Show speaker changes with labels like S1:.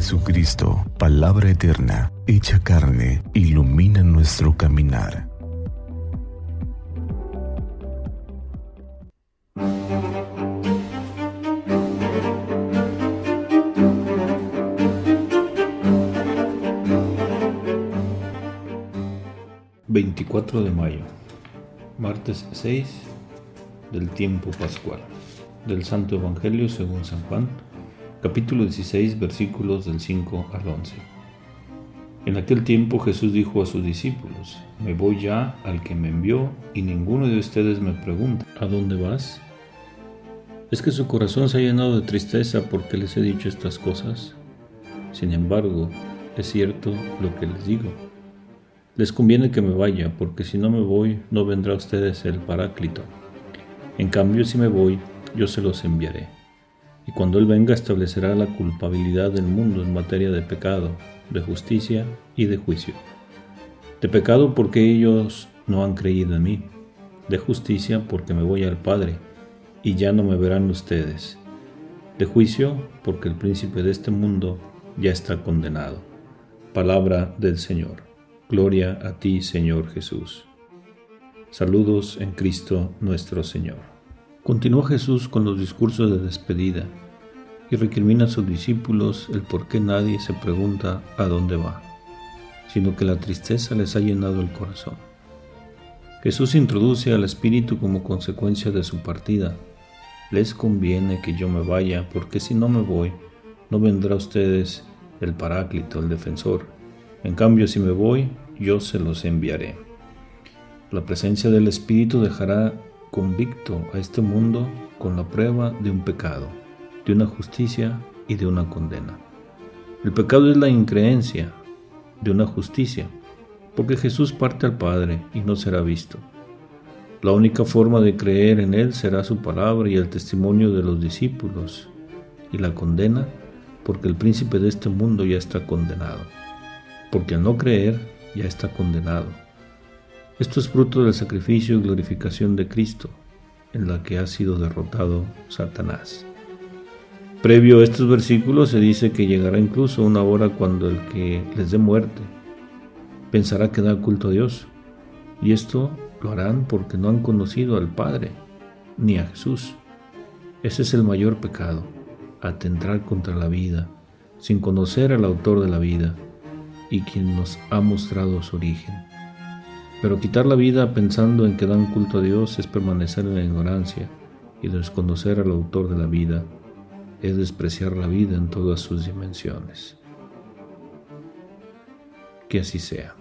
S1: Jesucristo, palabra eterna, hecha carne, ilumina nuestro caminar.
S2: ...24 de mayo... ...martes 6... ...del tiempo pascual... ...del Santo Evangelio según San Juan capítulo 16, versículos del 5 al 11. En aquel tiempo Jesús dijo a sus discípulos, Me voy ya al que me envió y ninguno de ustedes me pregunta, ¿a dónde vas? ¿Es que su corazón se ha llenado de tristeza porque les he dicho estas cosas? Sin embargo, es cierto lo que les digo. Les conviene que me vaya, porque si no me voy, no vendrá a ustedes el Paráclito. En cambio, si me voy, yo se los enviaré y cuando Él venga establecerá la culpabilidad del mundo en materia de pecado, de justicia y de juicio. De pecado porque ellos no han creído en mí, de justicia porque me voy al Padre y ya no me verán ustedes, de juicio porque el príncipe de este mundo ya está condenado. Palabra del Señor. Gloria a ti, Señor Jesús. Saludos en Cristo nuestro Señor. Continuó Jesús con los discursos de despedida y recrimina a sus discípulos el por qué nadie se pregunta a dónde va, sino que la tristeza les ha llenado el corazón. Jesús introduce al Espíritu como consecuencia de su partida. Les conviene que yo me vaya, porque si no me voy, no vendrá a ustedes el Paráclito, el defensor. En cambio, si me voy, yo se los enviaré. La presencia del Espíritu dejará convicto a este mundo con la prueba de un pecado, de una justicia y de una condena. El pecado es la increencia de una justicia, porque Jesús parte al Padre y no será visto. La única forma de creer en Él será su palabra y el testimonio de los discípulos, y la condena, porque el príncipe de este mundo ya está condenado, porque al no creer ya está condenado esto es fruto del sacrificio y glorificación de Cristo, en la que ha sido derrotado Satanás. Previo a estos versículos se dice que llegará incluso una hora cuando el que les dé muerte pensará que da culto a Dios. Y esto lo harán porque no han conocido al Padre ni a Jesús. Ese es el mayor pecado, atentar contra la vida, sin conocer al autor de la vida y quien nos ha mostrado su origen. Pero quitar la vida pensando en que dan culto a Dios es permanecer en la ignorancia y desconocer al autor de la vida es despreciar la vida en todas sus dimensiones. Que así sea.